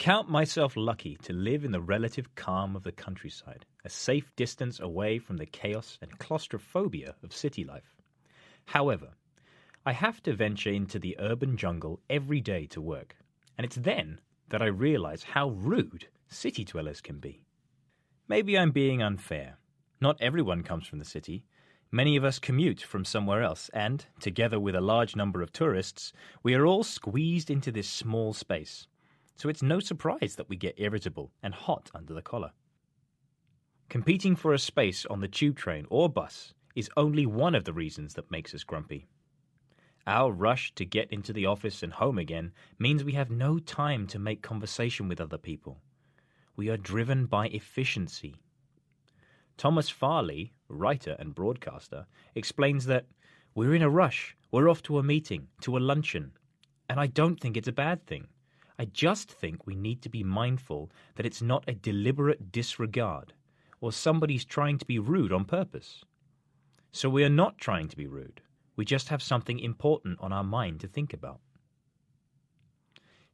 count myself lucky to live in the relative calm of the countryside, a safe distance away from the chaos and claustrophobia of city life. However, I have to venture into the urban jungle every day to work, and it's then that I realize how rude city dwellers can be. Maybe I'm being unfair. Not everyone comes from the city. Many of us commute from somewhere else, and, together with a large number of tourists, we are all squeezed into this small space so it's no surprise that we get irritable and hot under the collar. Competing for a space on the tube train or bus is only one of the reasons that makes us grumpy. Our rush to get into the office and home again means we have no time to make conversation with other people. We are driven by efficiency. Thomas Farley, writer and broadcaster, explains that we're in a rush, we're off to a meeting, to a luncheon, and I don't think it's a bad thing. I just think we need to be mindful that it's not a deliberate disregard or somebody's trying to be rude on purpose. So we are not trying to be rude. We just have something important on our mind to think about.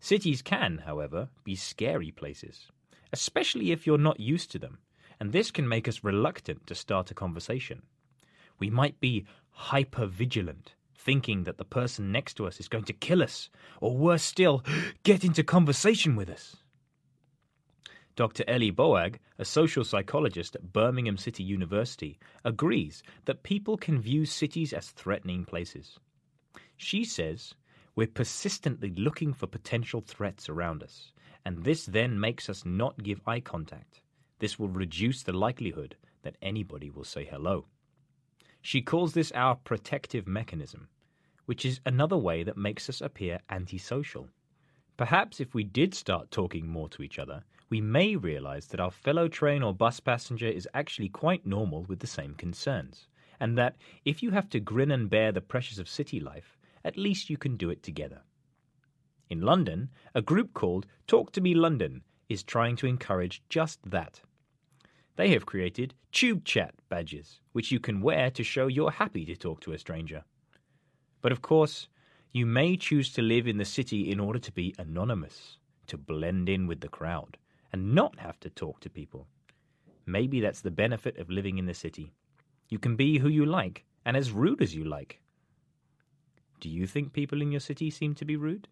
Cities can, however, be scary places, especially if you're not used to them, and this can make us reluctant to start a conversation. We might be hyper vigilant thinking that the person next to us is going to kill us, or worse still, get into conversation with us. Dr. Ellie Boag, a social psychologist at Birmingham City University, agrees that people can view cities as threatening places. She says, We're persistently looking for potential threats around us, and this then makes us not give eye contact. This will reduce the likelihood that anybody will say hello. She calls this our protective mechanism, which is another way that makes us appear antisocial. Perhaps if we did start talking more to each other, we may realize that our fellow train or bus passenger is actually quite normal with the same concerns, and that if you have to grin and bear the pressures of city life, at least you can do it together. In London, a group called Talk to Me London is trying to encourage just that. They have created Tube Chat badges, which you can wear to show you're happy to talk to a stranger. But of course, you may choose to live in the city in order to be anonymous, to blend in with the crowd, and not have to talk to people. Maybe that's the benefit of living in the city. You can be who you like and as rude as you like. Do you think people in your city seem to be rude?